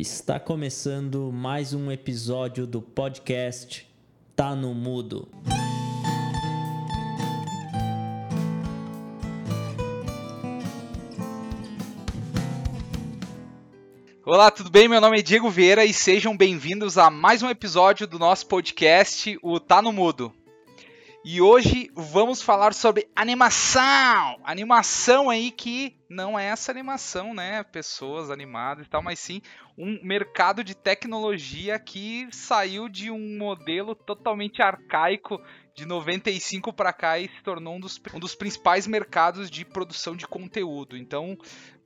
Está começando mais um episódio do podcast Tá no Mudo. Olá, tudo bem? Meu nome é Diego Vieira e sejam bem-vindos a mais um episódio do nosso podcast, o Tá no Mudo. E hoje vamos falar sobre animação! Animação aí que não é essa animação, né? Pessoas animadas e tal, mas sim um mercado de tecnologia que saiu de um modelo totalmente arcaico de 95 para cá e se tornou um dos, um dos principais mercados de produção de conteúdo. Então,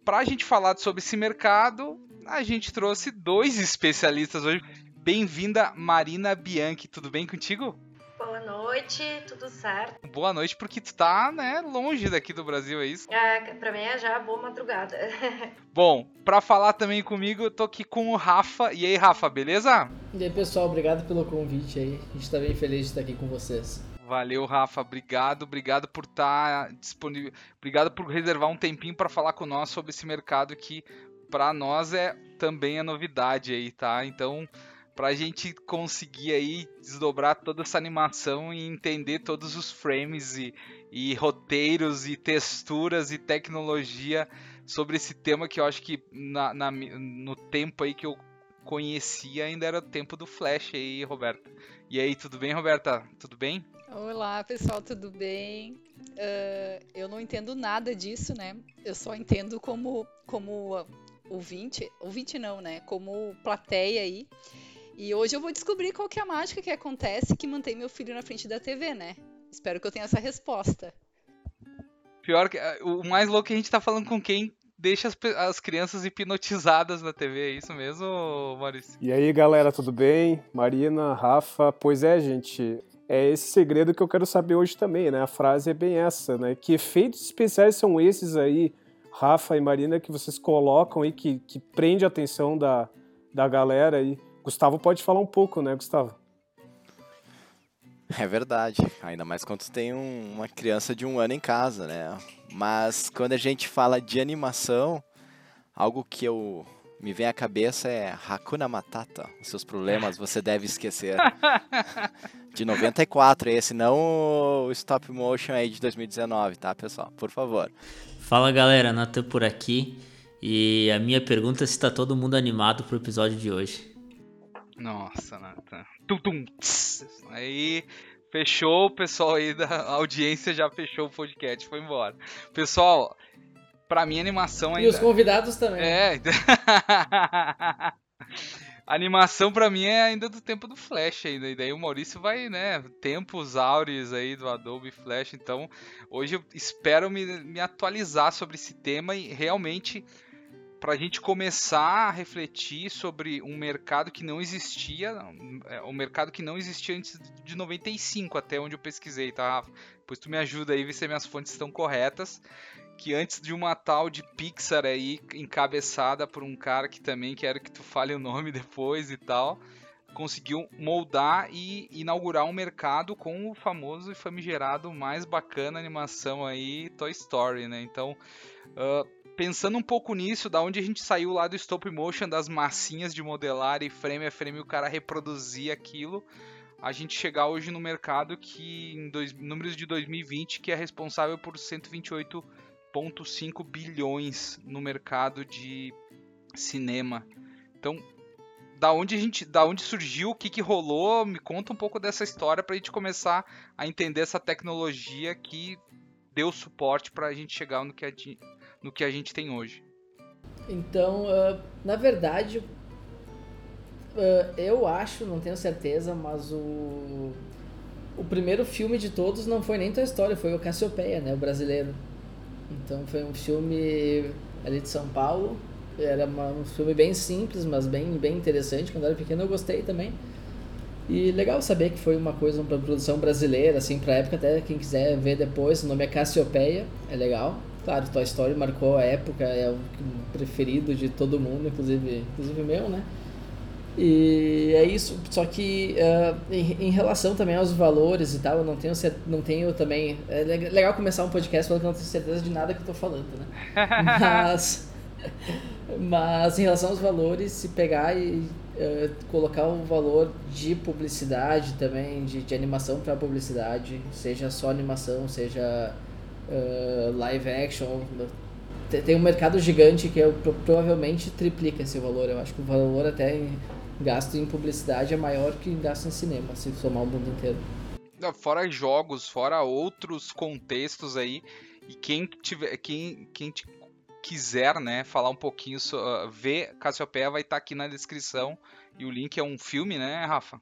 para a gente falar sobre esse mercado, a gente trouxe dois especialistas hoje. Bem-vinda, Marina Bianchi. Tudo bem contigo? Boa noite, tudo certo? Boa noite, porque tu tá, né, longe daqui do Brasil, é isso? É, pra mim é já boa madrugada. Bom, pra falar também comigo, eu tô aqui com o Rafa. E aí, Rafa, beleza? E aí, pessoal, obrigado pelo convite aí. A gente tá bem feliz de estar aqui com vocês. Valeu, Rafa. Obrigado, obrigado por estar tá disponível. Obrigado por reservar um tempinho para falar com nós sobre esse mercado que para nós é também a novidade aí, tá? Então, pra gente conseguir aí desdobrar toda essa animação e entender todos os frames e, e roteiros e texturas e tecnologia sobre esse tema que eu acho que na, na, no tempo aí que eu conhecia ainda era o tempo do Flash aí, Roberta. E aí, tudo bem, Roberta? Tudo bem? Olá, pessoal, tudo bem? Uh, eu não entendo nada disso, né? Eu só entendo como, como ouvinte, ouvinte não, né? Como plateia aí. E hoje eu vou descobrir qual que é a mágica que acontece que mantém meu filho na frente da TV, né? Espero que eu tenha essa resposta. Pior que eh, o mais louco é que a gente tá falando com quem deixa as, as crianças hipnotizadas na TV, é isso mesmo, Maurício? E aí, galera, tudo bem? Marina, Rafa, pois é, gente, é esse segredo que eu quero saber hoje também, né? A frase é bem essa, né? Que efeitos especiais são esses aí Rafa e Marina, que vocês colocam aí, que, que prende a atenção da, da galera aí. Gustavo pode falar um pouco, né, Gustavo? É verdade, ainda mais quando tem um, uma criança de um ano em casa, né? Mas quando a gente fala de animação, algo que eu me vem à cabeça é Hakuna Matata. Os seus problemas você deve esquecer. De 94 esse, não o stop motion aí de 2019, tá, pessoal? Por favor. Fala galera, Nathan por aqui. E a minha pergunta é se tá todo mundo animado pro episódio de hoje. Nossa, Nathan. Tum, Aí fechou, o pessoal aí da audiência já fechou o podcast, foi embora. Pessoal, pra mim animação ainda. E os convidados também. É. Animação para mim é ainda do tempo do Flash ainda. E daí o Maurício vai, né? Tempos áureos aí do Adobe Flash. Então, hoje eu espero me, me atualizar sobre esse tema e realmente para a gente começar a refletir sobre um mercado que não existia, é, um mercado que não existia antes de 95, até onde eu pesquisei, tá, Rafa? Pois tu me ajuda aí, ver se minhas fontes estão corretas que antes de uma tal de Pixar aí, encabeçada por um cara que também quero que tu fale o nome depois e tal, conseguiu moldar e inaugurar um mercado com o famoso e famigerado mais bacana animação aí, Toy Story, né? Então, uh, pensando um pouco nisso, da onde a gente saiu lá do stop motion, das massinhas de modelar e frame a frame o cara reproduzir aquilo, a gente chegar hoje no mercado que em dois, números de 2020 que é responsável por 128 1,5 bilhões no mercado de cinema. Então, da onde a gente, da onde surgiu, o que, que rolou? Me conta um pouco dessa história para a gente começar a entender essa tecnologia que deu suporte para a gente chegar no que a, no que a gente tem hoje. Então, uh, na verdade, uh, eu acho, não tenho certeza, mas o o primeiro filme de todos não foi nem Toy Story, foi o Cassiopeia, né, o brasileiro. Então foi um filme ali de São Paulo. Era uma, um filme bem simples, mas bem, bem interessante. Quando eu era pequeno eu gostei também. E legal saber que foi uma coisa, uma produção brasileira, assim, pra época, até quem quiser ver depois, o nome é Cassiopeia, é legal. Claro, Toy Story marcou a época, é o preferido de todo mundo, inclusive, inclusive meu, né? E é isso, só que uh, em, em, relação também aos valores e tal, eu não tenho, não tenho também. É legal começar um podcast falando que eu não tenho certeza de nada que eu tô falando, né? Mas. Mas em relação aos valores, se pegar e uh, colocar o valor de publicidade também, de, de animação para publicidade, seja só animação, seja uh, live action, tem um mercado gigante que eu, provavelmente triplica esse valor. Eu acho que o valor até em gasto em publicidade é maior que gasto em cinema, se somar o mundo inteiro. Fora jogos, fora outros contextos aí, e quem tiver, quem, quem quiser, né, falar um pouquinho, uh, ver Cassiopeia vai estar tá aqui na descrição e o link é um filme, né, Rafa?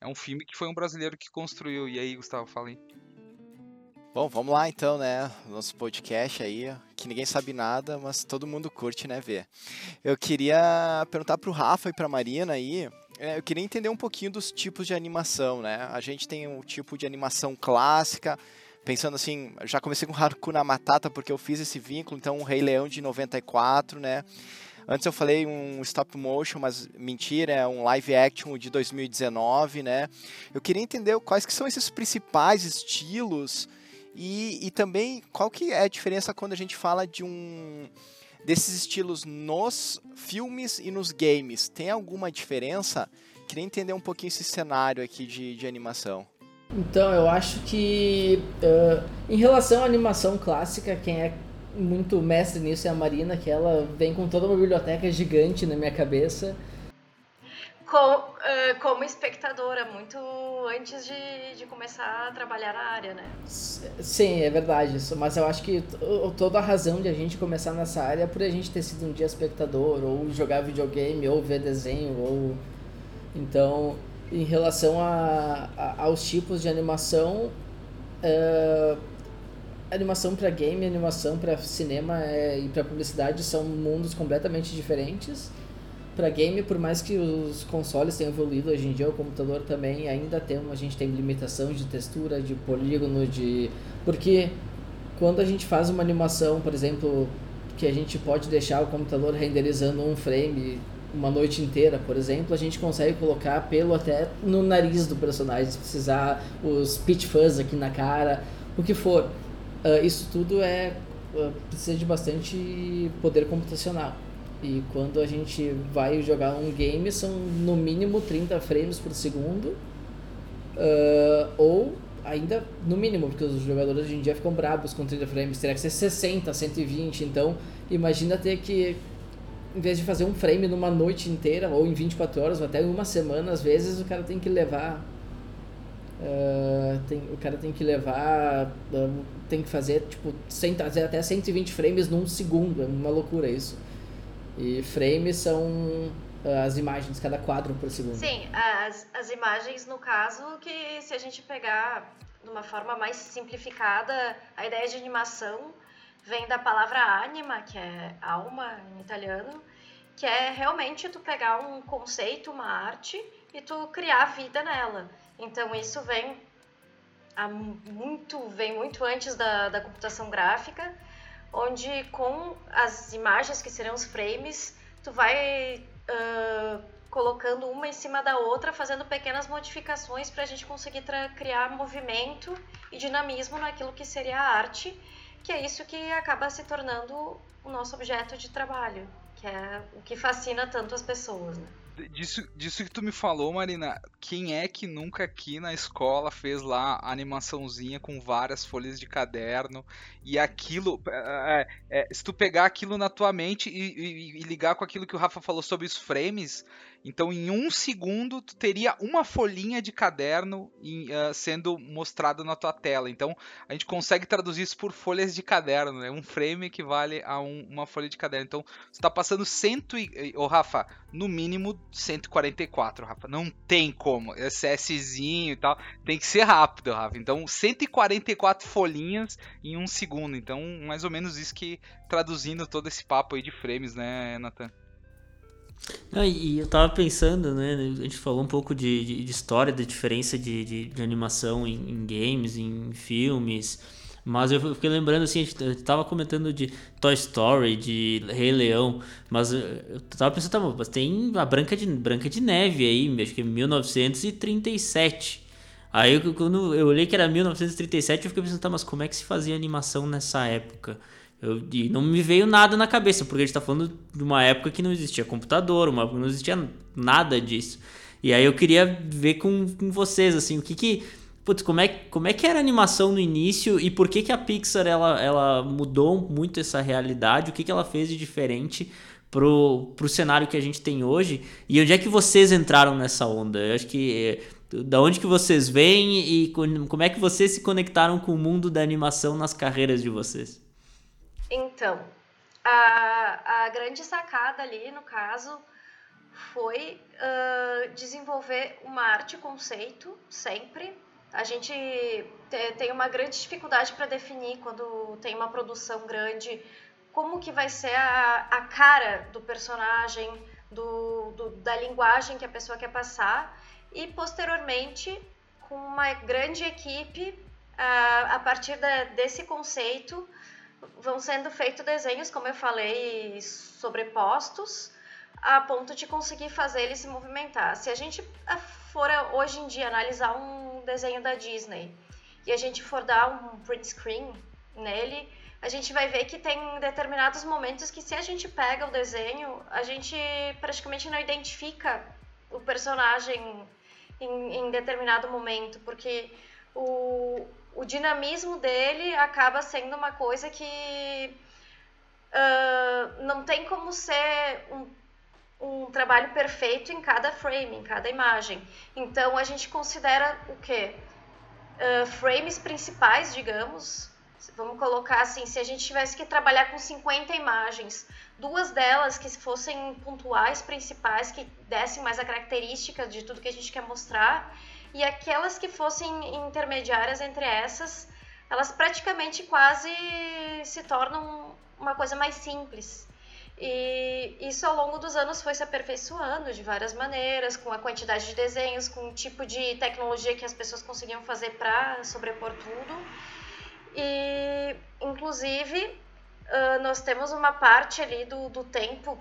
É um filme que foi um brasileiro que construiu. E aí, Gustavo, fala aí. Bom, vamos lá então, né? Nosso podcast aí, que ninguém sabe nada, mas todo mundo curte, né, ver. Eu queria perguntar pro Rafa e pra Marina aí, é, eu queria entender um pouquinho dos tipos de animação, né? A gente tem o tipo de animação clássica, pensando assim, já comecei com Hakuna Matata porque eu fiz esse vínculo, então o Rei Leão de 94, né? Antes eu falei um stop motion, mas mentira, é um live action de 2019, né? Eu queria entender quais que são esses principais estilos e, e também qual que é a diferença quando a gente fala de um desses estilos nos filmes e nos games. Tem alguma diferença? Queria entender um pouquinho esse cenário aqui de, de animação. Então, eu acho que uh, em relação à animação clássica, quem é muito mestre nisso é a Marina, que ela vem com toda uma biblioteca gigante na minha cabeça. Com, uh, como espectadora, muito antes de, de começar a trabalhar na área, né? Sim, é verdade. Mas eu acho que toda a razão de a gente começar nessa área é por a gente ter sido um dia espectador, ou jogar videogame, ou ver desenho, ou. Então, em relação a, a aos tipos de animação, uh, animação para game, animação para cinema é, e para publicidade são mundos completamente diferentes. Para game, por mais que os consoles tenham evoluído hoje em dia, o computador também ainda tem, a gente tem limitação de textura, de polígono, de porque quando a gente faz uma animação, por exemplo, que a gente pode deixar o computador renderizando um frame uma noite inteira, por exemplo, a gente consegue colocar pelo até no nariz do personagem, se precisar os pitch fuzz aqui na cara, o que for. Uh, isso tudo é uh, precisa de bastante poder computacional. E quando a gente vai jogar um game, são no mínimo 30 frames por segundo, uh, ou ainda no mínimo, porque os jogadores hoje em dia ficam brabos com 30 frames, teria que ser 60, 120, então imagina ter que em vez de fazer um frame numa noite inteira, ou em 24 horas, ou até em uma semana, às vezes o cara tem que levar. Uh, tem, o cara tem que levar. Uh, tem que fazer tipo 100, até 120 frames num segundo. É uma loucura isso. E frames são uh, as imagens, cada quadro por segundo. Sim, as, as imagens, no caso, que se a gente pegar de uma forma mais simplificada, a ideia de animação vem da palavra anima, que é alma em italiano, que é realmente tu pegar um conceito, uma arte e tu criar vida nela. Então isso vem muito vem muito antes da, da computação gráfica, onde com as imagens que serão os frames, tu vai uh, colocando uma em cima da outra, fazendo pequenas modificações para a gente conseguir criar movimento e dinamismo naquilo que seria a arte que é isso que acaba se tornando o nosso objeto de trabalho, que é o que fascina tanto as pessoas. Né? Disso, disso que tu me falou, Marina, quem é que nunca aqui na escola fez lá a animaçãozinha com várias folhas de caderno e aquilo, é, é, é, se tu pegar aquilo na tua mente e, e, e, ligar com aquilo que o Rafa falou sobre os frames, então em um segundo tu teria uma folhinha de caderno em, uh, sendo mostrada na tua tela. Então a gente consegue traduzir isso por folhas de caderno, né? Um frame equivale a um, uma folha de caderno. Então você está passando cento e, oh, Rafa, no mínimo 144, Rafa. Não tem como. Szinho e tal. Tem que ser rápido, Rafa. Então, 144 folhinhas em um segundo. Então, mais ou menos isso que traduzindo todo esse papo aí de frames, né, Nathan? Não, e eu tava pensando, né? A gente falou um pouco de, de, de história, da diferença de, de, de animação em, em, games, em filmes. Mas eu fiquei lembrando assim, a gente tava comentando de Toy Story, de Rei Leão, mas eu tava pensando, tá, mas tem a Branca de, Branca de Neve aí, acho que é 1937. Aí quando eu olhei que era 1937, eu fiquei pensando, tá, mas como é que se fazia animação nessa época? Eu, e não me veio nada na cabeça, porque a gente tá falando de uma época que não existia computador, uma época que não existia nada disso. E aí eu queria ver com, com vocês, assim, o que que... Putz, como é, como é que era a animação no início e por que que a Pixar, ela, ela mudou muito essa realidade? O que que ela fez de diferente pro, pro cenário que a gente tem hoje? E onde é que vocês entraram nessa onda? Eu acho que... Da onde que vocês vêm e como é que vocês se conectaram com o mundo da animação nas carreiras de vocês? Então, a, a grande sacada ali, no caso, foi uh, desenvolver uma arte conceito sempre. A gente te, tem uma grande dificuldade para definir quando tem uma produção grande como que vai ser a, a cara do personagem, do, do, da linguagem que a pessoa quer passar e posteriormente com uma grande equipe uh, a partir da, desse conceito vão sendo feitos desenhos, como eu falei, sobrepostos, a ponto de conseguir fazer ele se movimentar. Se a gente for hoje em dia analisar um desenho da Disney e a gente for dar um print screen nele, a gente vai ver que tem determinados momentos que se a gente pega o desenho, a gente praticamente não identifica o personagem em, em determinado momento, porque o, o dinamismo dele acaba sendo uma coisa que uh, não tem como ser um, um trabalho perfeito em cada frame, em cada imagem. Então a gente considera o quê? Uh, frames principais, digamos. Vamos colocar assim, se a gente tivesse que trabalhar com 50 imagens, duas delas que fossem pontuais, principais, que dessem mais a característica de tudo que a gente quer mostrar, e aquelas que fossem intermediárias entre essas, elas praticamente quase se tornam uma coisa mais simples. E isso ao longo dos anos foi se aperfeiçoando de várias maneiras, com a quantidade de desenhos, com o tipo de tecnologia que as pessoas conseguiam fazer para sobrepor tudo. E, inclusive, nós temos uma parte ali do, do tempo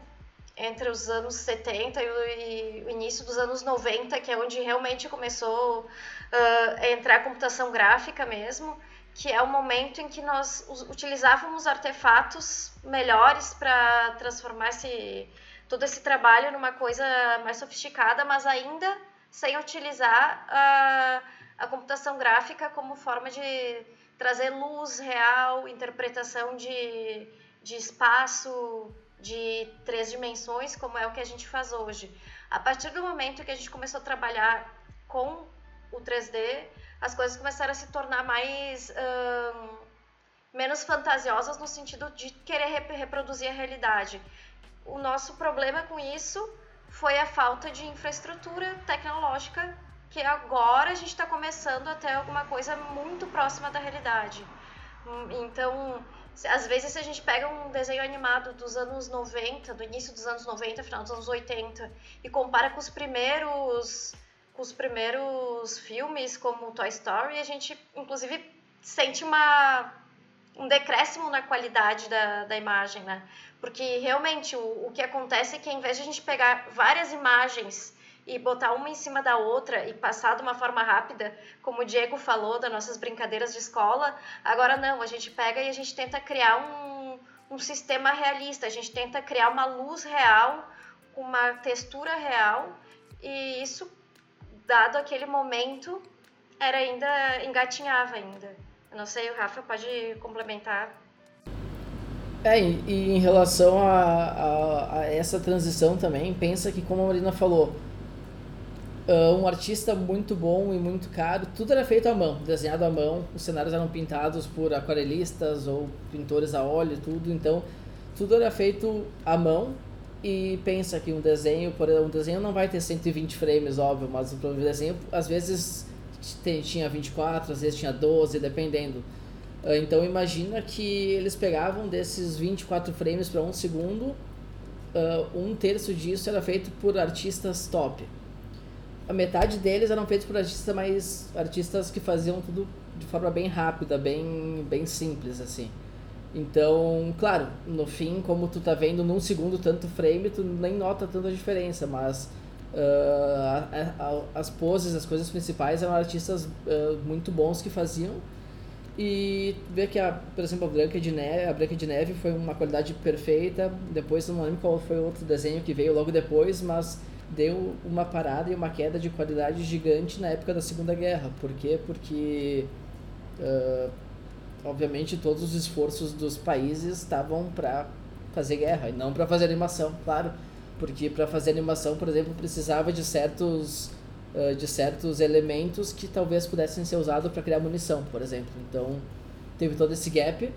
entre os anos 70 e o, início dos anos 90, que é onde realmente começou uh, a entrar a computação gráfica mesmo, que é o momento em que nós utilizávamos artefatos melhores para transformar esse, todo esse trabalho numa coisa mais sofisticada, mas ainda sem utilizar a, a computação gráfica como forma de trazer luz real, interpretação de, de espaço, de três dimensões, como é o que a gente faz hoje. A partir do momento que a gente começou a trabalhar com o 3D, as coisas começaram a se tornar mais hum, menos fantasiosas no sentido de querer reproduzir a realidade. O nosso problema com isso foi a falta de infraestrutura tecnológica, que agora a gente está começando a ter alguma coisa muito próxima da realidade. Então, às vezes, se a gente pega um desenho animado dos anos 90, do início dos anos 90, final dos anos 80, e compara com os primeiros, com os primeiros filmes, como Toy Story, a gente, inclusive, sente uma, um decréscimo na qualidade da, da imagem, né? Porque, realmente, o, o que acontece é que, ao invés de a gente pegar várias imagens e botar uma em cima da outra e passar de uma forma rápida, como o Diego falou das nossas brincadeiras de escola, agora não, a gente pega e a gente tenta criar um, um sistema realista, a gente tenta criar uma luz real, uma textura real, e isso, dado aquele momento, era ainda engatinhava ainda. Eu não sei, o Rafa pode complementar. É, e em relação a, a, a, essa transição também, pensa que, como a Marina falou, Uh, um artista muito bom e muito caro, tudo era feito à mão, desenhado à mão, os cenários eram pintados por aquarelistas ou pintores a óleo, tudo, então tudo era feito à mão e pensa que um desenho, por um desenho não vai ter 120 frames, óbvio, mas o desenho às vezes tinha 24, às vezes tinha 12, dependendo. Uh, então imagina que eles pegavam desses 24 frames para um segundo, uh, um terço disso era feito por artistas top a metade deles eram feitos por artistas mais artistas que faziam tudo de forma bem rápida, bem bem simples assim. Então, claro, no fim, como tu tá vendo num segundo tanto frame, tu nem nota tanta diferença, mas uh, as poses, as coisas principais eram artistas uh, muito bons que faziam e ver que, a, por exemplo, a Branca, de Neve, a Branca de Neve foi uma qualidade perfeita. Depois, não lembro qual foi outro desenho que veio logo depois, mas deu uma parada e uma queda de qualidade gigante na época da Segunda Guerra. Por quê? Porque, uh, obviamente, todos os esforços dos países estavam para fazer guerra e não para fazer animação, claro. Porque para fazer animação, por exemplo, precisava de certos uh, de certos elementos que talvez pudessem ser usados para criar munição, por exemplo. Então, teve todo esse gap.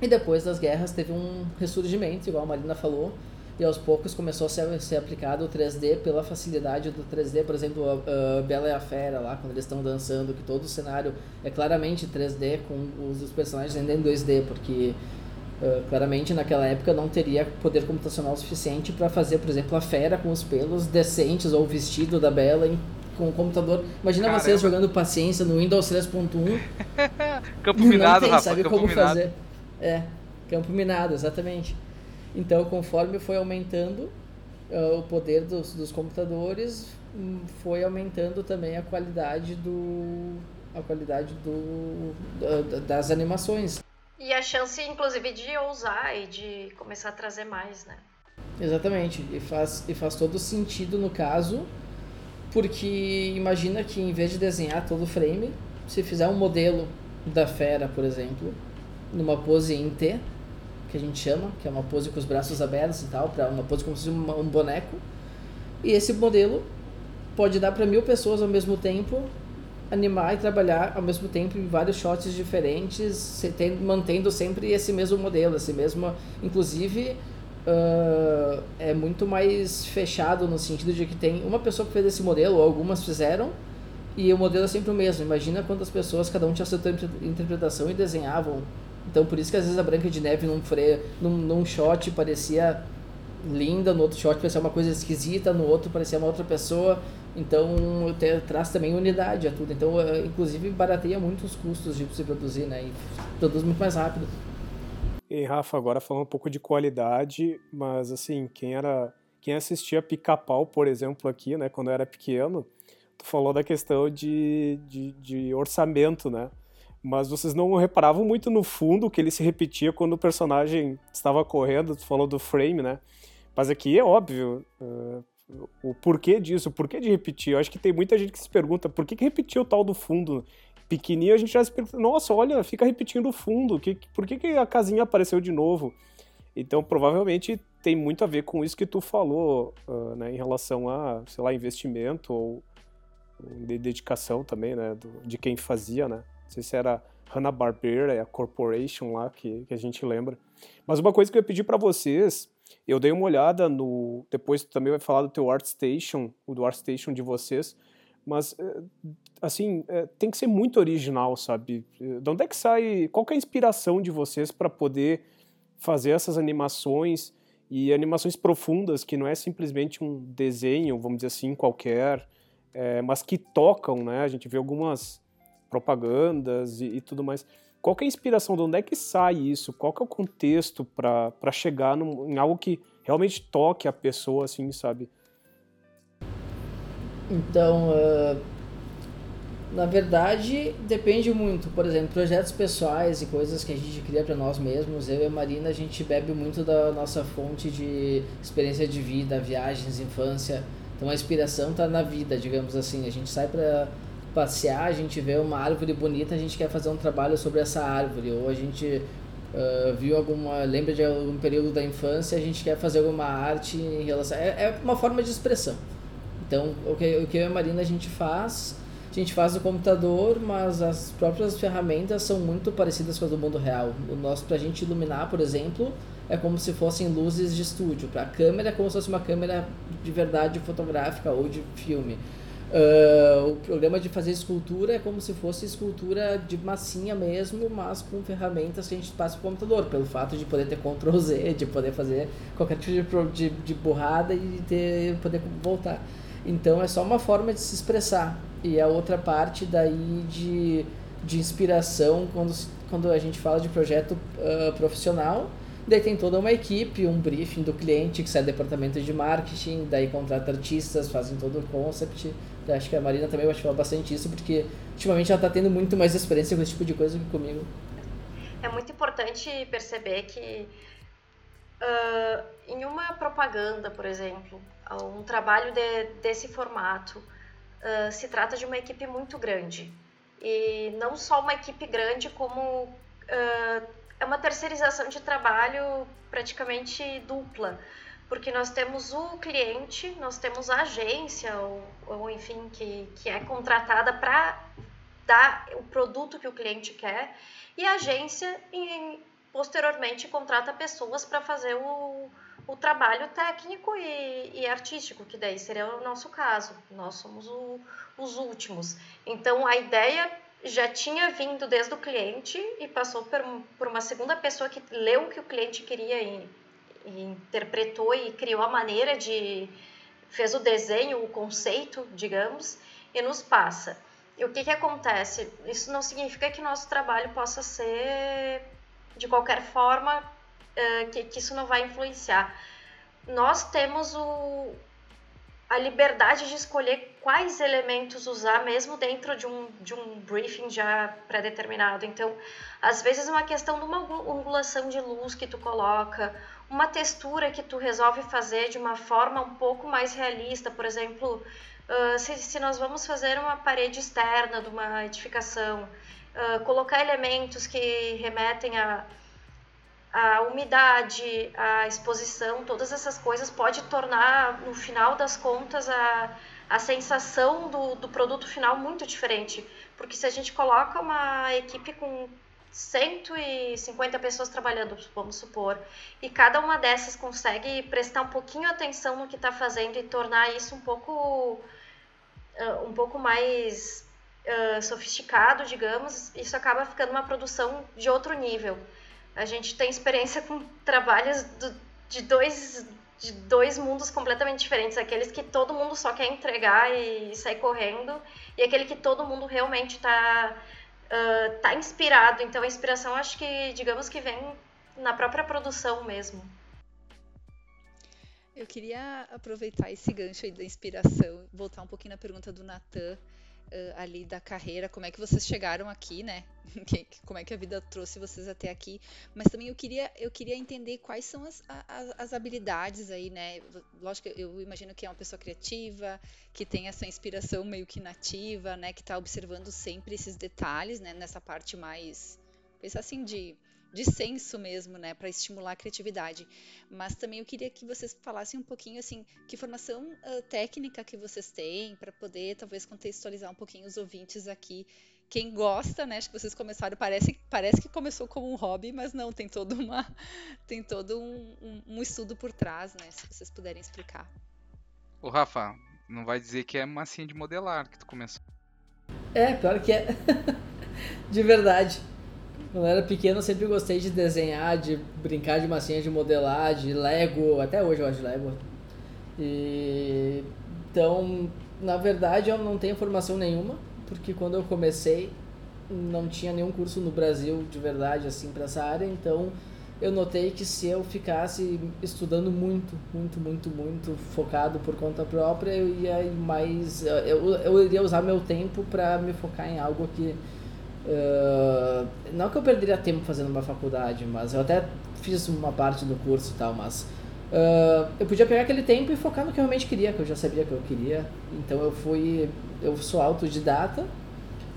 E depois das guerras teve um ressurgimento, igual a Marina falou, e aos poucos começou a ser, ser aplicado o 3D pela facilidade do 3D, por exemplo, a, a Bela e a Fera lá, quando eles estão dançando, que todo o cenário é claramente 3D, com os, os personagens ainda em 2D, porque Uh, claramente naquela época não teria poder computacional suficiente para fazer, por exemplo, a fera com os pelos decentes ou o vestido da Bela em, com o computador. Imagina Caramba. vocês jogando paciência no Windows 3.1. campo minado, tem, Rafa, sabe campo como minado. fazer. É, campo minado, exatamente. Então, conforme foi aumentando uh, o poder dos, dos computadores, um, foi aumentando também a qualidade do a qualidade do, das animações. E a chance, inclusive, de ousar e de começar a trazer mais, né? Exatamente. E faz, e faz todo sentido no caso, porque imagina que em vez de desenhar todo o frame, se fizer um modelo da fera, por exemplo, numa pose em T, que a gente chama, que é uma pose com os braços abertos e tal, para uma pose como se fosse um boneco, e esse modelo pode dar para mil pessoas ao mesmo tempo animar e trabalhar ao mesmo tempo em vários shots diferentes, mantendo sempre esse mesmo modelo, esse mesmo, inclusive uh, é muito mais fechado no sentido de que tem uma pessoa que fez esse modelo ou algumas fizeram e o modelo é sempre o mesmo. Imagina quantas pessoas cada um tinha sua interpretação e desenhavam. Então por isso que às vezes a Branca de Neve num, fre... num, num shot parecia linda, no outro shot parecia uma coisa esquisita, no outro parecia uma outra pessoa. Então te, traz também unidade a tudo. Então, uh, inclusive, barateia muito os custos de se produzir, né? E produz muito mais rápido. E Rafa, agora falando um pouco de qualidade, mas assim, quem era. Quem assistia Pica-Pau, por exemplo, aqui, né, quando eu era pequeno, tu falou da questão de, de, de orçamento, né? Mas vocês não reparavam muito no fundo que ele se repetia quando o personagem estava correndo, tu falou do frame, né? Mas aqui é óbvio, uh, o porquê disso, o porquê de repetir. Eu acho que tem muita gente que se pergunta por que, que repetiu o tal do fundo pequenininho, a gente já se pergunta, nossa, olha, fica repetindo o fundo, que, por que, que a casinha apareceu de novo? Então, provavelmente tem muito a ver com isso que tu falou, uh, né, em relação a, sei lá, investimento ou de dedicação também, né, do, de quem fazia, né? Não sei se era Hanna-Barbera, a Corporation lá, que, que a gente lembra. Mas uma coisa que eu ia pedir para vocês eu dei uma olhada no. Depois tu também vai falar do teu ArtStation, o do ArtStation de vocês, mas eh, assim eh, tem que ser muito original, sabe? De onde é que sai? Qual que é a inspiração de vocês para poder fazer essas animações e animações profundas que não é simplesmente um desenho, vamos dizer assim, qualquer, é, mas que tocam, né? A gente vê algumas propagandas e, e tudo mais. Qual é a inspiração? De onde é que sai isso? Qual é o contexto para chegar num, em algo que realmente toque a pessoa, assim, sabe? Então, uh, na verdade, depende muito. Por exemplo, projetos pessoais e coisas que a gente cria para nós mesmos. Eu e a Marina, a gente bebe muito da nossa fonte de experiência de vida, viagens, infância. Então, a inspiração está na vida, digamos assim. A gente sai para passear, a gente vê uma árvore bonita, a gente quer fazer um trabalho sobre essa árvore, ou a gente uh, viu alguma, lembra de algum período da infância, a gente quer fazer alguma arte em relação. É, é uma forma de expressão. Então, o que, o que eu e a Marina a gente faz, a gente faz no computador, mas as próprias ferramentas são muito parecidas com as do mundo real. O nosso, pra gente iluminar, por exemplo, é como se fossem luzes de estúdio. Para a câmera é como se fosse uma câmera de verdade fotográfica ou de filme. Uh, o programa de fazer escultura é como se fosse escultura de massinha mesmo, mas com ferramentas que a gente passa para o computador, pelo fato de poder ter Ctrl Z, de poder fazer qualquer tipo de, de, de borrada e ter, poder voltar. Então é só uma forma de se expressar. E a outra parte daí de, de inspiração, quando, quando a gente fala de projeto uh, profissional, Daí tem toda uma equipe, um briefing do cliente, que sai do departamento de marketing, daí contrata artistas, fazem todo o concept. Acho que a Marina também vai falar bastante isso, porque ultimamente ela está tendo muito mais experiência com esse tipo de coisa que comigo. É muito importante perceber que uh, em uma propaganda, por exemplo, um trabalho de, desse formato, uh, se trata de uma equipe muito grande. E não só uma equipe grande, como uh, é uma terceirização de trabalho praticamente dupla, porque nós temos o cliente, nós temos a agência, ou, ou enfim, que, que é contratada para dar o produto que o cliente quer, e a agência, em, posteriormente, contrata pessoas para fazer o, o trabalho técnico e, e, artístico, que daí seria o nosso caso. Nós somos o, os últimos. Então, a ideia já tinha vindo desde o cliente e passou por, por uma segunda pessoa que leu o que o cliente queria e, e interpretou e criou a maneira de fez o desenho, o conceito, digamos, e nos passa. E o que, que acontece? Isso não significa que nosso trabalho possa ser de qualquer forma uh, que, que isso não vai influenciar. Nós temos o, a liberdade de escolher quais elementos usar, mesmo dentro de um, de um briefing já pré-determinado. Então, às vezes, uma questão de uma angulação de luz que tu coloca, uma textura que tu resolve fazer de uma forma um pouco mais realista. Por exemplo, uh, se, se nós vamos fazer uma parede externa de uma edificação, uh, colocar elementos que remetem a a umidade, a exposição, todas essas coisas pode tornar, no final das contas, a, a sensação do, do produto final muito diferente. Porque se a gente coloca uma equipe com 150 pessoas trabalhando, vamos supor, e cada uma dessas consegue prestar um pouquinho atenção no que está fazendo e tornar isso um pouco, uh, um pouco mais uh, sofisticado, digamos, isso acaba ficando uma produção de outro nível. A gente tem experiência com trabalhos do, de dois de dois mundos completamente diferentes, aqueles que todo mundo só quer entregar e sair correndo, e aquele que todo mundo realmente está uh, tá inspirado. Então a inspiração acho que, digamos que vem na própria produção mesmo. Eu queria aproveitar esse gancho aí da inspiração, voltar um pouquinho na pergunta do Natan uh, ali da carreira, como é que vocês chegaram aqui, né? como é que a vida trouxe vocês até aqui. Mas também eu queria, eu queria entender quais são as, as, as habilidades aí, né? Lógico, eu imagino que é uma pessoa criativa, que tem essa inspiração meio que nativa, né? Que está observando sempre esses detalhes, né? Nessa parte mais, pensar assim, de de senso mesmo, né, para estimular a criatividade. Mas também eu queria que vocês falassem um pouquinho assim, que formação uh, técnica que vocês têm para poder talvez contextualizar um pouquinho os ouvintes aqui. Quem gosta, né? Acho que vocês começaram, parece, parece que começou como um hobby, mas não, tem todo uma tem todo um, um, um estudo por trás, né? Se vocês puderem explicar. O Rafa, não vai dizer que é massinha de modelar que tu começou. É, pior que é. de verdade. Quando eu era pequeno, eu sempre gostei de desenhar, de brincar de massinha de modelar, de Lego. Até hoje eu gosto de Lego. E... Então, na verdade, eu não tenho formação nenhuma, porque quando eu comecei, não tinha nenhum curso no Brasil de verdade, assim, para essa área. Então, eu notei que se eu ficasse estudando muito, muito, muito, muito focado por conta própria, eu ia mais. Eu, eu iria usar meu tempo para me focar em algo que Uh, não que eu perderia tempo fazendo uma faculdade, mas eu até fiz uma parte do curso e tal, mas uh, eu podia pegar aquele tempo e focar no que eu realmente queria, que eu já sabia que eu queria. Então eu fui, eu sou autodidata,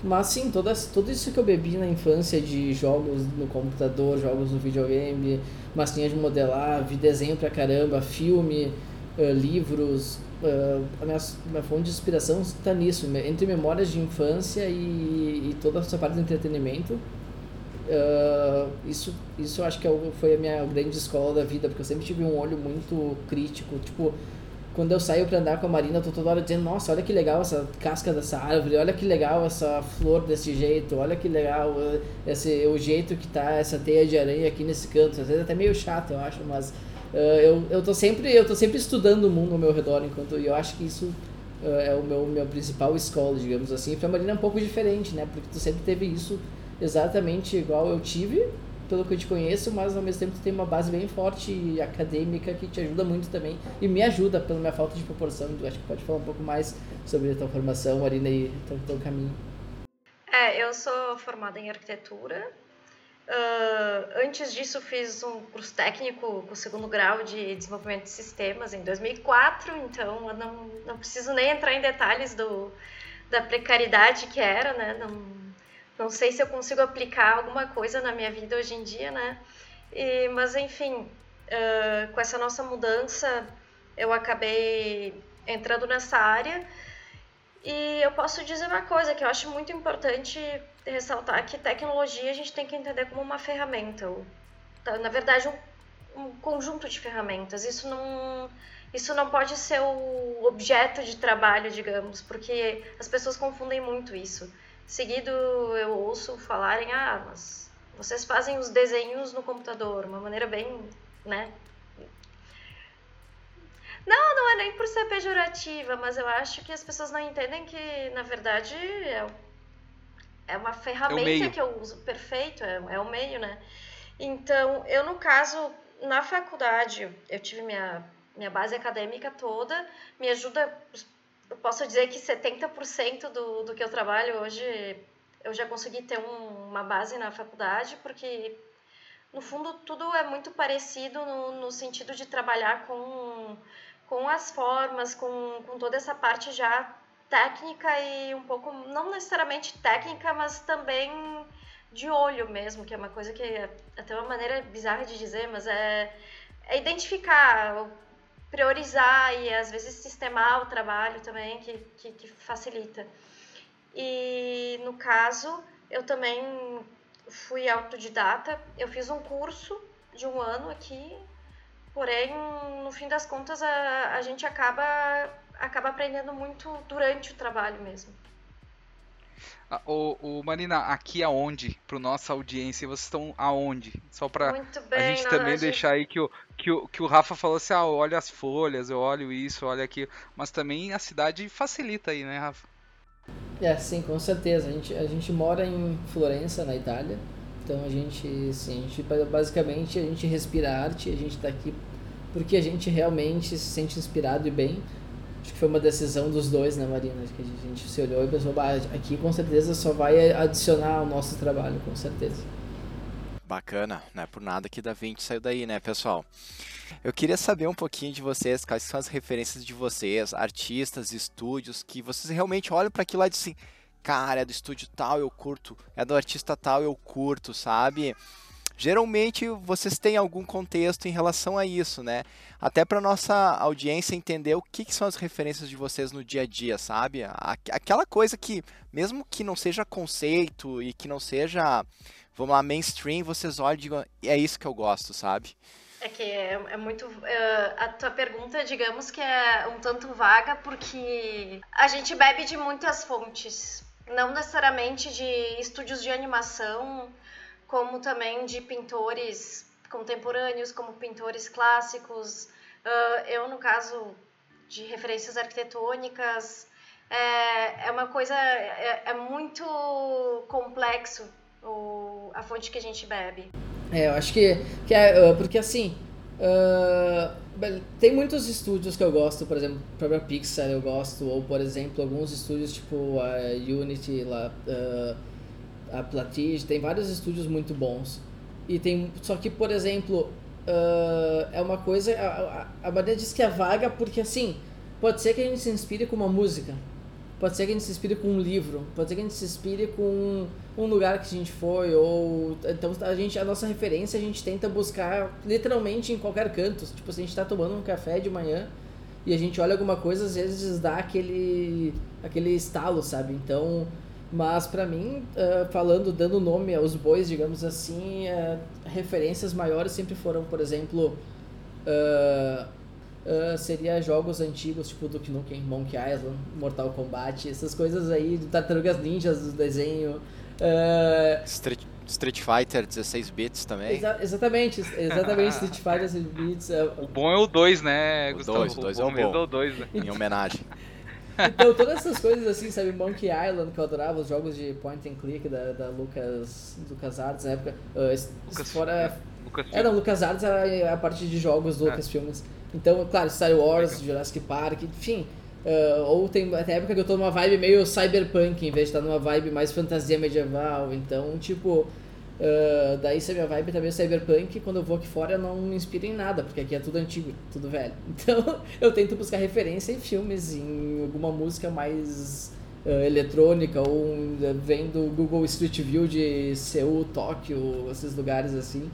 mas sim, todas, tudo isso que eu bebi na infância de jogos no computador, jogos no videogame, massinha de modelar, vi desenho pra caramba, filme, uh, livros, uh, a minha, minha fonte de inspiração está nisso, entre memórias de infância e, e toda essa parte do entretenimento. Uh, isso, isso eu acho que é foi a minha grande escola da vida, porque eu sempre tive um olho muito crítico. Tipo, quando eu saio para andar com a Marina, eu tô toda hora dizendo: Nossa, olha que legal essa casca dessa árvore, olha que legal essa flor desse jeito, olha que legal esse, o jeito que tá essa teia de aranha aqui nesse canto. Às vezes é até meio chato, eu acho, mas Uh, eu, eu, tô sempre, eu tô sempre estudando o mundo ao meu redor, enquanto eu acho que isso uh, é o meu, meu principal escola, digamos assim. Para a Marina é um pouco diferente, né? Porque tu sempre teve isso exatamente igual eu tive, pelo que eu te conheço, mas ao mesmo tempo tu tem uma base bem forte acadêmica que te ajuda muito também e me ajuda pela minha falta de proporção. Eu acho que pode falar um pouco mais sobre a tua formação, Marina, e teu, teu caminho. É, eu sou formada em arquitetura. Uh, antes disso, fiz um curso técnico com segundo grau de desenvolvimento de sistemas em 2004, então eu não, não preciso nem entrar em detalhes do, da precariedade que era, né? Não, não sei se eu consigo aplicar alguma coisa na minha vida hoje em dia, né? E, mas, enfim, uh, com essa nossa mudança, eu acabei entrando nessa área. E eu posso dizer uma coisa que eu acho muito importante ressaltar que tecnologia a gente tem que entender como uma ferramenta, tá, na verdade um, um, conjunto de ferramentas. Isso não, isso não pode ser o objeto de trabalho, digamos, porque as pessoas confundem muito isso. Seguido eu ouço falarem, ah, mas vocês fazem os desenhos no computador, uma maneira bem, né? Não, não é nem por ser pejorativa, mas eu acho que as pessoas não entendem que, na verdade, é é uma ferramenta é que eu uso, perfeito, é, é o meio, né? Então, eu no caso, na faculdade, eu tive minha, minha base acadêmica toda, me ajuda, eu posso dizer que 70% do, do que eu trabalho hoje, eu já consegui ter um, uma base na faculdade, porque no fundo tudo é muito parecido no, no sentido de trabalhar com, com as formas, com, com toda essa parte já técnica e um pouco, não necessariamente técnica, mas também de olho mesmo, que é uma coisa que é até uma maneira bizarra de dizer, mas é, é identificar, priorizar e às vezes sistemar o trabalho também, que, que, que facilita. E no caso, eu também fui autodidata, eu fiz um curso de um ano aqui, porém, no fim das contas, a, a gente acaba acaba aprendendo muito durante o trabalho mesmo. Ah, o, o Marina, aqui aonde? Para nossa audiência, vocês estão aonde? Só para a gente também deixar aí que o, que, o, que o Rafa falou assim, ah, olha as folhas, eu olho isso, olha aquilo. Mas também a cidade facilita aí, né, Rafa? É, sim, com certeza. A gente, a gente mora em Florença, na Itália. Então a gente, sim, a gente, basicamente a gente respira arte, a gente está aqui porque a gente realmente se sente inspirado e bem Acho que foi uma decisão dos dois, né, Marina? Que a gente se olhou e pensou, aqui com certeza só vai adicionar ao nosso trabalho, com certeza. Bacana, não é por nada que da 20 saiu daí, né, pessoal? Eu queria saber um pouquinho de vocês, quais são as referências de vocês, artistas, estúdios, que vocês realmente olham para aquilo lá e dizem, cara, é do estúdio tal, eu curto, é do artista tal, eu curto, sabe? Geralmente vocês têm algum contexto em relação a isso, né? Até para nossa audiência entender o que, que, são as referências de vocês no dia a dia, sabe? Aquela coisa que, mesmo que não seja conceito e que não seja, vamos lá, mainstream, vocês olham e digam, é isso que eu gosto, sabe? É que é, é muito. Uh, a tua pergunta, digamos que é um tanto vaga, porque a gente bebe de muitas fontes. Não necessariamente de estúdios de animação como também de pintores contemporâneos, como pintores clássicos. Uh, eu, no caso de referências arquitetônicas, é, é uma coisa, é, é muito complexo o, a fonte que a gente bebe. É, eu acho que, que é, porque assim, uh, tem muitos estúdios que eu gosto, por exemplo, a própria Pixar eu gosto, ou por exemplo, alguns estúdios tipo a Unity lá, uh, a Platige, tem vários estúdios muito bons. E tem, só que, por exemplo, uh, é uma coisa, a, a, a Maria diz que é vaga porque, assim, pode ser que a gente se inspire com uma música, pode ser que a gente se inspire com um livro, pode ser que a gente se inspire com um lugar que a gente foi, ou, então a gente, a nossa referência a gente tenta buscar literalmente em qualquer canto, tipo, se a gente está tomando um café de manhã, e a gente olha alguma coisa, às vezes dá aquele, aquele estalo, sabe? Então, mas para mim, uh, falando, dando nome aos bois, digamos assim, uh, referências maiores sempre foram, por exemplo, uh, seria jogos antigos, tipo Duke Nukem, Monkey Island, Mortal Kombat, essas coisas aí, do Tartarugas Ninjas, do desenho. Street, Street Fighter 16 bits também. Exa exatamente, exatamente, Street Fighter 16 bits. O bom é o 2, né, o Gustavo? 2, o 2 é o bom. É o dois, né? Em homenagem. Então, todas essas coisas assim, sabe? Monkey Island, que eu adorava, os jogos de point and click da, da Lucas, Lucas Arts na época. Uh, Lucas, fora. Lucas É, não, Lucas Arts é a parte de jogos do É. Lucas Filmes. Então, claro, Star Wars, Legal. Jurassic Park, enfim. uh, ou tem até época que eu tô numa vibe meio cyberpunk, em vez de estar numa vibe mais fantasia medieval. Então, tipo. Uh, daí se a minha vibe tá meio cyberpunk, quando eu vou aqui fora eu não me inspiro em nada, porque aqui é tudo antigo, tudo velho. Então eu tento buscar referência em filmes, em alguma música mais uh, eletrônica, ou um, vendo Google Street View de Seul, Tóquio, esses lugares assim.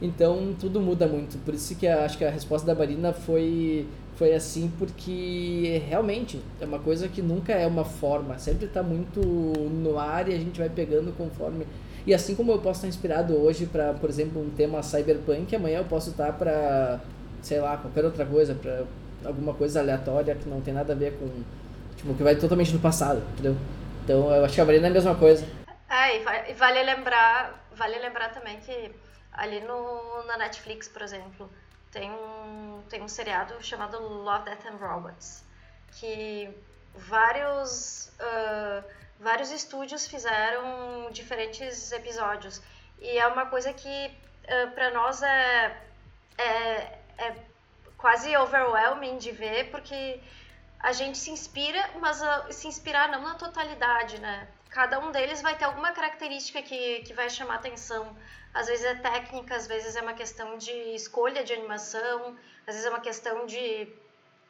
Então tudo muda muito. Por isso que a- acho que a resposta da Marina foi, foi assim, porque realmente é uma coisa que nunca é uma forma, sempre está muito no ar e a gente vai pegando conforme. E assim como eu posso estar inspirado hoje para, por exemplo, um tema cyberpunk, amanhã eu posso estar para, sei lá, qualquer outra coisa, para alguma coisa aleatória que não tem nada a ver com. Tipo, que vai totalmente no passado, entendeu? Então eu acho que a Marina é a mesma coisa. Ah, e, va- vale lembrar, vale lembrar também que ali no, na Netflix, por exemplo, tem um, tem um seriado chamado Love, Death and Robots, que vários, ah, vários estúdios fizeram diferentes episódios. E é uma coisa que para nós é, é, é quase overwhelming de ver, porque a gente se inspira, mas ah, se inspirar não na totalidade, né? Cada um deles vai ter alguma característica que, que vai chamar atenção. Às vezes é técnica, às vezes é uma questão de escolha de animação, às vezes é uma questão de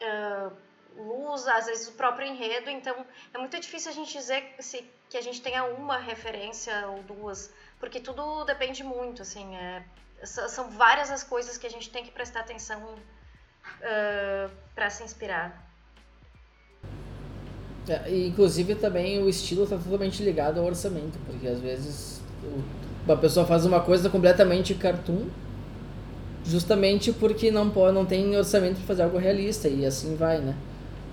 ah, luz, às vezes o próprio enredo. Então é muito difícil a gente dizer se, que a gente tenha uma referência ou duas, porque tudo depende muito, assim. É, são várias as coisas que a gente tem que prestar atenção para se inspirar. É, inclusive também o estilo está totalmente ligado ao orçamento, porque às vezes uma pessoa faz uma coisa completamente cartoon, justamente porque não pode, não tem orçamento para fazer algo realista e assim vai, né?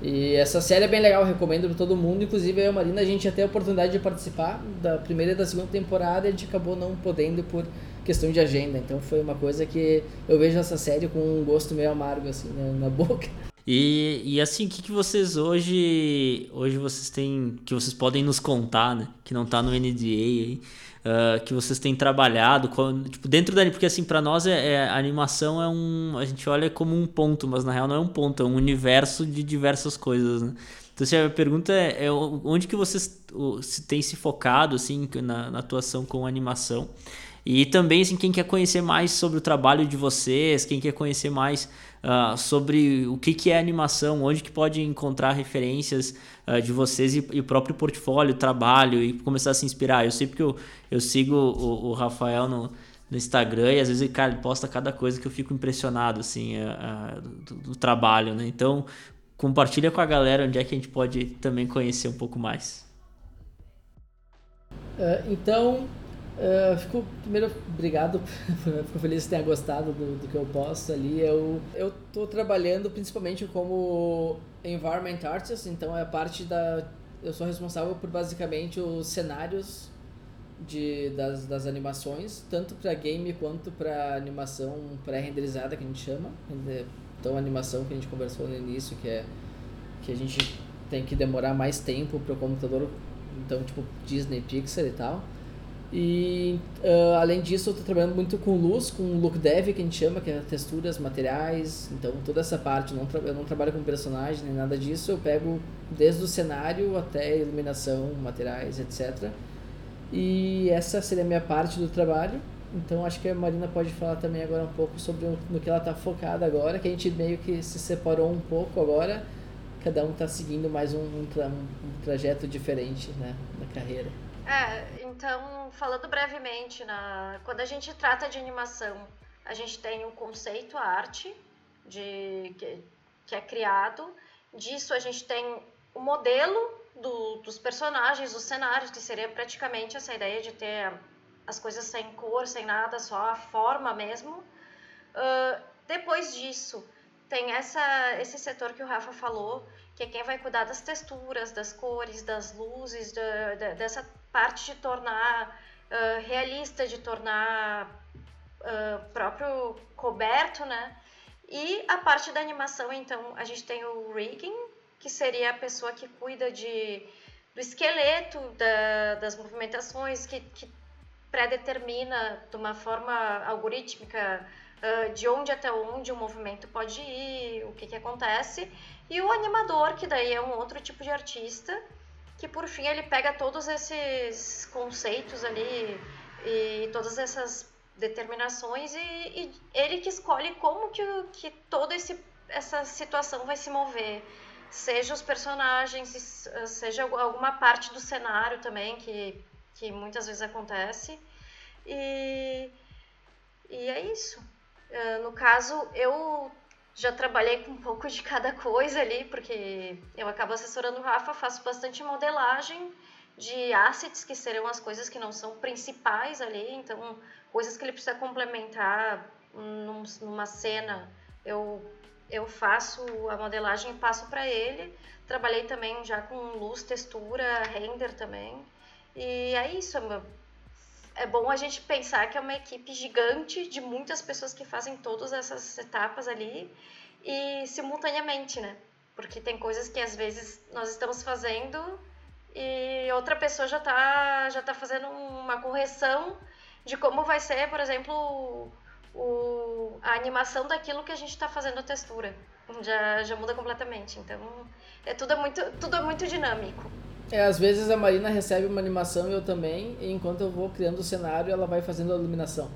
E essa série é bem legal, recomendo para todo mundo, inclusive eu e a Marina a gente ia ter a oportunidade de participar da primeira e da segunda temporada, e a gente acabou não podendo por questão de agenda, então foi uma coisa que eu vejo essa série com um gosto meio amargo assim na, na boca. E, e assim, o que, que vocês hoje. Hoje vocês têm. Que vocês podem nos contar, né? Que não tá no NDA aí. Ah, que vocês têm trabalhado. tipo, dentro da. Porque assim, pra nós é, é- a animação é um. A gente olha como um ponto, mas na real não é um ponto, é um universo de diversas coisas, né? Então, assim, a pergunta é, é onde que vocês se têm se focado, assim, na, na atuação com animação? E também, assim, quem quer conhecer mais sobre o trabalho de vocês, quem quer conhecer mais ah, sobre o que, que é animação, onde que pode encontrar referências ah, de vocês e, e o próprio portfólio, trabalho e começar a se inspirar. Eu sei porque eu, eu sigo o, o Rafael no, no Instagram e às vezes cara, ele posta cada coisa que eu fico impressionado, assim, ah, do, do trabalho, né? Então, compartilha com a galera onde é que a gente pode também conhecer um pouco mais. Ah, então, ah, fico primeiro obrigado, fico feliz que tenha gostado do, do que eu posto ali. Eu eu trabalhando principalmente como environment artist, então é a parte da eu sou responsável por basicamente os cenários de, das, das animações, tanto para game quanto para animação pré-renderizada que a gente chama. Então, a animação que a gente conversou no início, que é que a gente tem que demorar mais tempo para o computador, então tipo Disney, Pixar e tal. E ah, além disso, eu estou trabalhando muito com luz, com look dev que a gente chama, que é texturas, materiais. Então toda essa parte, não eu não trabalho com personagem nem nada disso, eu pego desde o cenário até iluminação, materiais, etc. E essa seria a minha parte do trabalho. Então acho que a Marina pode falar também agora um pouco sobre no que ela está focada agora, que a gente meio que se separou um pouco agora. Cada um está seguindo mais um, um, tra- um trajeto diferente né, na carreira. É, então, falando brevemente, na, quando a gente trata de animação, a gente tem um conceito, arte, de, que, que é criado. Disso a gente tem o modelo do, dos personagens, dos cenários, que seria praticamente essa ideia de ter as coisas sem cor, sem nada, só a forma mesmo. Ah, depois disso, tem essa, esse setor que o Rafa falou, que é quem vai cuidar das texturas, das cores, das luzes, da, da- dessa parte de tornar ah, realista, de tornar ah, próprio coberto, né? E a parte da animação, então, a gente tem o rigging, que seria a pessoa que cuida de, do esqueleto da, das movimentações, que, que pré-determina de uma forma algorítmica uh, de onde até onde o movimento pode ir, o que, que acontece, e o animador, que daí é um outro tipo de artista, que por fim ele pega todos esses conceitos ali e todas essas determinações e, e ele que escolhe como que, que toda esse, essa situação vai se mover. Seja os personagens, seja alguma parte do cenário também, que, que muitas vezes acontece. E, e é isso. Uh, no caso, eu já trabalhei com um pouco de cada coisa ali, porque eu acabo assessorando o Rafa, faço bastante modelagem de assets, que serão as coisas que não são principais ali, então coisas que ele precisa complementar num, numa cena, eu, eu faço a modelagem e passo para ele. Trabalhei também já com luz, textura, render também. E é isso, é bom a gente pensar que é uma equipe gigante de muitas pessoas que fazem todas essas etapas ali e simultaneamente, né? Porque tem coisas que às vezes nós estamos fazendo e outra pessoa já está já tá fazendo uma correção de como vai ser, por exemplo, o, a animação daquilo que a gente está fazendo a textura. Já, já muda completamente. Então, é tudo é muito, tudo é muito dinâmico. É, às vezes a Marina recebe uma animação e eu também, e enquanto eu vou criando o cenário, ela vai fazendo a iluminação.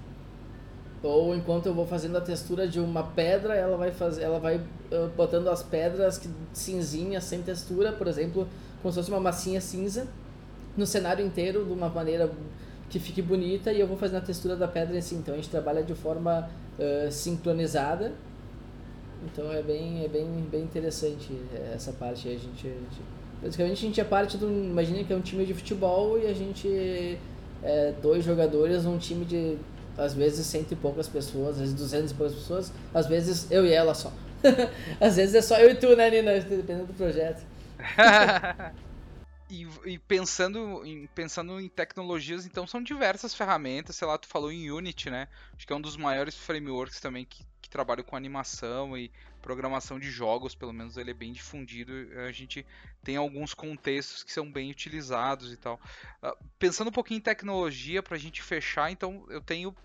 Ou enquanto eu vou fazendo a textura de uma pedra, ela vai fazer, ela vai uh, botando as pedras que, cinzinhas sem textura, por exemplo, como se fosse uma massinha cinza no cenário inteiro de uma maneira que fique bonita e eu vou fazendo a textura da pedra assim. Então a gente trabalha de forma uh, sincronizada. Então é bem, é bem, bem interessante essa parte. A gente, a gente, basicamente a gente é parte do. Imagina que é um time de futebol e a gente é dois jogadores num time de às vezes cento e poucas pessoas, às vezes duzentas e poucas pessoas, às vezes eu e ela só. às vezes é só eu e tu, né, Nina? Dependendo do projeto. e, e, pensando, em, pensando em tecnologias, então são diversas ferramentas, sei lá, tu falou em Unity, né? Acho que é um dos maiores frameworks também que, que trabalha com animação e programação de jogos, pelo menos ele é bem difundido. A gente tem alguns contextos que são bem utilizados e tal. Uh, pensando um pouquinho em tecnologia, para a gente fechar, então eu tenho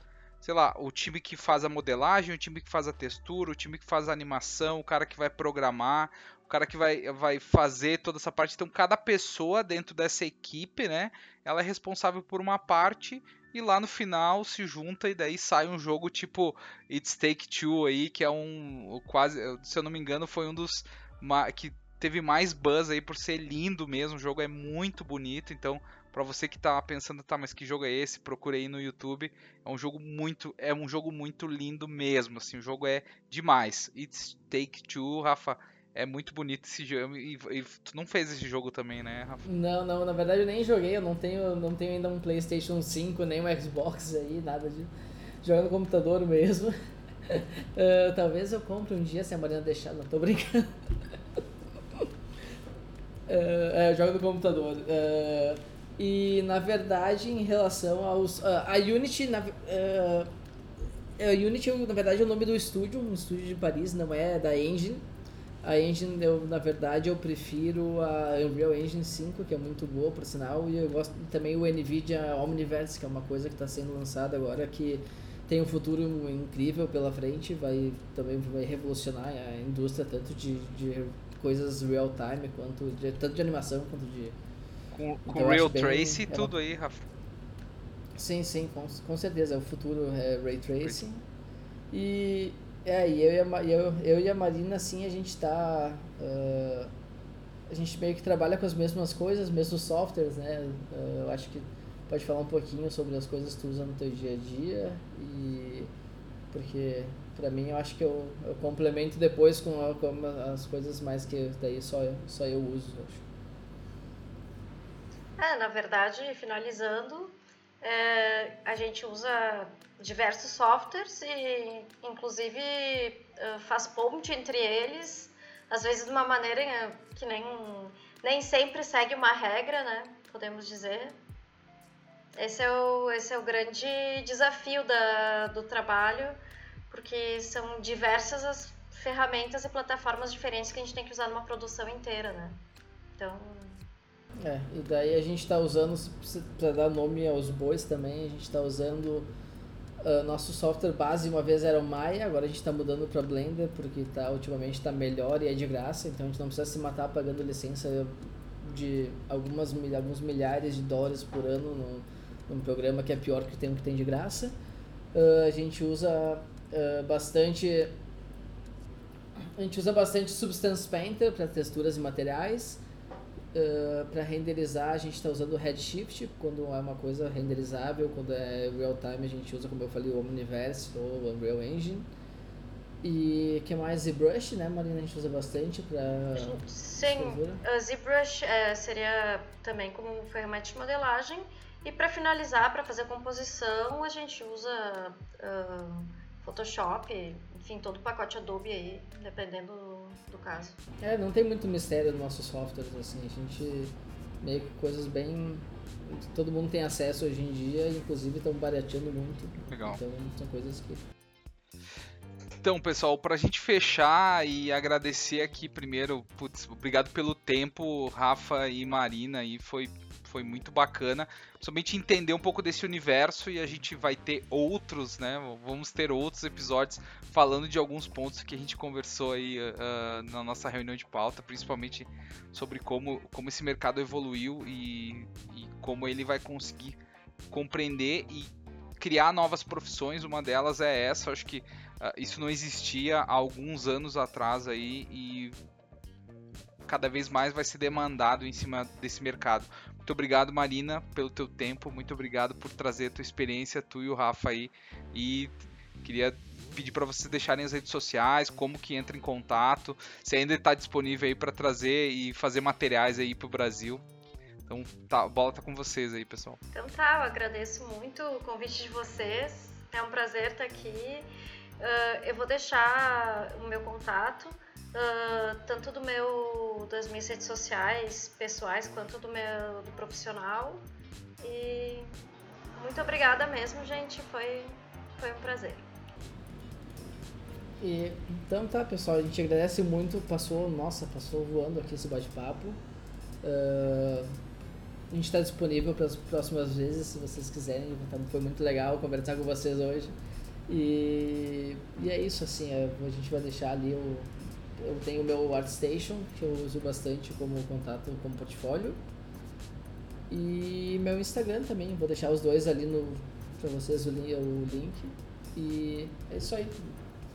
sei lá, o time que faz a modelagem, o time que faz a textura, o time que faz a animação, o cara que vai programar, o cara que vai, vai fazer toda essa parte. Então, cada pessoa dentro dessa equipe, né, ela é responsável por uma parte e lá no final se junta e daí sai um jogo tipo It's Take Two aí, que é um quase, se eu não me engano, foi um dos que teve mais buzz aí por ser lindo mesmo. O jogo é muito bonito, então para você que tá pensando, tá, mas que jogo é esse? Procure aí no YouTube. É um jogo muito, é um jogo muito lindo mesmo, assim, o jogo é demais. It's Take Two, Rafa, é muito bonito esse jogo. E, e, tu não fez esse jogo também, né, Rafa? Não, não, na verdade eu nem joguei, eu não tenho, não tenho ainda um PlayStation 5, nem um Xbox aí, nada de jogar no computador mesmo. uh, talvez eu compre um dia se a Mariana deixar, não tô brincando. uh, é, jogo no computador. Uh, e na verdade, em relação aos. Uh, a Unity, na, a Unity, na verdade, é o nome do estúdio, um estúdio de Paris, não é da Engine. A Engine, eu, na verdade, eu prefiro a Unreal Engine 5, que é muito boa, por sinal, e eu gosto também o NVIDIA Omniverse, que é uma coisa que está sendo lançada agora, que tem um futuro incrível pela frente, vai também vai revolucionar a indústria tanto de, de coisas real time, quanto de, tanto de animação quanto de com, com então, Real Trace e tudo aí, Rafa. Sim, sim, com, com certeza. O futuro é Ray Tracing. E, é, e eu, e a, eu, eu e a Marina, assim, a gente tá. Uh, a gente meio que trabalha com as mesmas coisas, mesmos softwares, né? Uh, eu acho que pode falar um pouquinho sobre as coisas que tu usa no teu dia a dia e porque para mim eu acho que eu, eu complemento depois com, a, com as coisas mais que daí só, só eu uso, acho. É, na verdade, finalizando, é, a gente usa diversos softwares e, inclusive, é, faz ponte entre eles, às vezes de uma maneira que nem, nem sempre segue uma regra, né? Podemos dizer. Esse é o, esse é o grande desafio da, do trabalho, porque são diversas as ferramentas e plataformas diferentes que a gente tem que usar numa produção inteira, né? Então. É, e daí a gente está usando, para dar nome aos bois também, a gente está usando Uh, nosso software base uma vez era o Maya, agora a gente está mudando para Blender porque tá, ultimamente está melhor e é de graça, então a gente não precisa se matar pagando licença de algumas, alguns milhares de dólares por ano num, num programa que é pior que tem o que tem de graça. Uh, a gente usa uh, bastante a gente usa bastante Substance Painter para texturas e materiais. Uh, para renderizar a gente está usando Redshift quando é uma coisa renderizável, quando é real time a gente usa, como eu falei, o Omniverse ou Unreal Engine. E que mais? ZBrush, né, Marina? A gente usa bastante para. Sim, a ZBrush é, seria também como ferramenta de modelagem. E para finalizar, para fazer composição, a gente usa uh, Photoshop, enfim, todo o pacote Adobe aí, dependendo do, do caso. É, não tem muito mistério nos nossos softwares, assim, a gente meio que coisas bem. Todo mundo tem acesso hoje em dia, inclusive estão barateando muito. Legal. Então são coisas que. Então, pessoal, para a gente fechar e agradecer aqui primeiro, putz, obrigado pelo tempo, Rafa e Marina, aí foi foi muito bacana. Somente entender um pouco desse universo e a gente vai ter outros, né? Vamos ter outros episódios falando de alguns pontos que a gente conversou aí uh, na nossa reunião de pauta, principalmente sobre como, como esse mercado evoluiu e, e como ele vai conseguir compreender e criar novas profissões. Uma delas é essa. acho que uh, isso não existia há alguns anos atrás aí e cada vez mais vai ser demandado em cima desse mercado. Muito obrigado, Marina, pelo teu tempo. Muito obrigado por trazer a tua experiência, tu e o Rafa aí. E queria pedir para vocês deixarem as redes sociais, como que entra em contato, se ainda está disponível aí para trazer e fazer materiais aí para o Brasil. Então, tá, a bola tá com vocês aí, pessoal. Então tá, eu agradeço muito o convite de vocês. É um prazer estar aqui. Uh, eu vou deixar o meu contato uh, tanto do meu das minhas redes sociais pessoais quanto do meu do profissional. E muito obrigada mesmo gente. Foi foi um prazer. E então tá pessoal a gente agradece muito. Passou nossa passou voando aqui esse bate-papo. Uh, a gente está disponível para as próximas vezes se vocês quiserem. Foi muito legal conversar com vocês hoje. E, e é isso assim é, a gente vai deixar ali o eu tenho o meu ArtStation, que eu uso bastante como contato, como portfólio. E meu Instagram também, vou deixar os dois ali no para vocês o link. E é isso aí.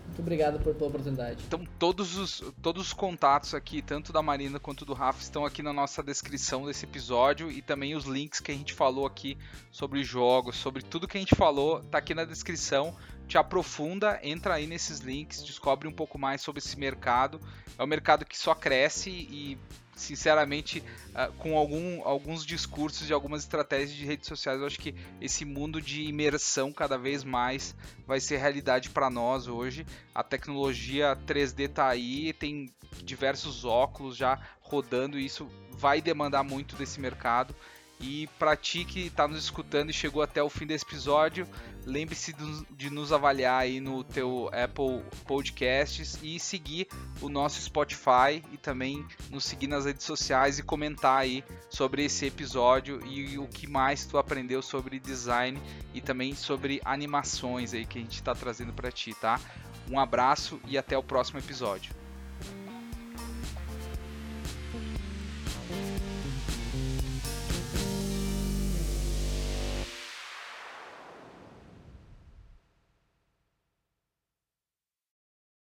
Muito obrigado por, pela oportunidade. Então, todos os, todos os contatos aqui, tanto da Marina quanto do Rafa, estão aqui na nossa descrição desse episódio e também os links que a gente falou aqui sobre jogos, sobre tudo que a gente falou, tá aqui na descrição. Te aprofunda, entra aí nesses links, descobre um pouco mais sobre esse mercado. É um mercado que só cresce e sinceramente, uh, com algum, alguns discursos e algumas estratégias de redes sociais, eu acho que esse mundo de imersão cada vez mais vai ser realidade para nós hoje. A tecnologia 3D está aí, tem diversos óculos já rodando e isso vai demandar muito desse mercado. E para ti que está nos escutando e chegou até o fim desse episódio, lembre-se de nos avaliar aí no teu Apple Podcasts e seguir o nosso Spotify e também nos seguir nas redes sociais e comentar aí sobre esse episódio e o que mais tu aprendeu sobre design e também sobre animações aí que a gente está trazendo para ti, tá? Um abraço e até o próximo episódio.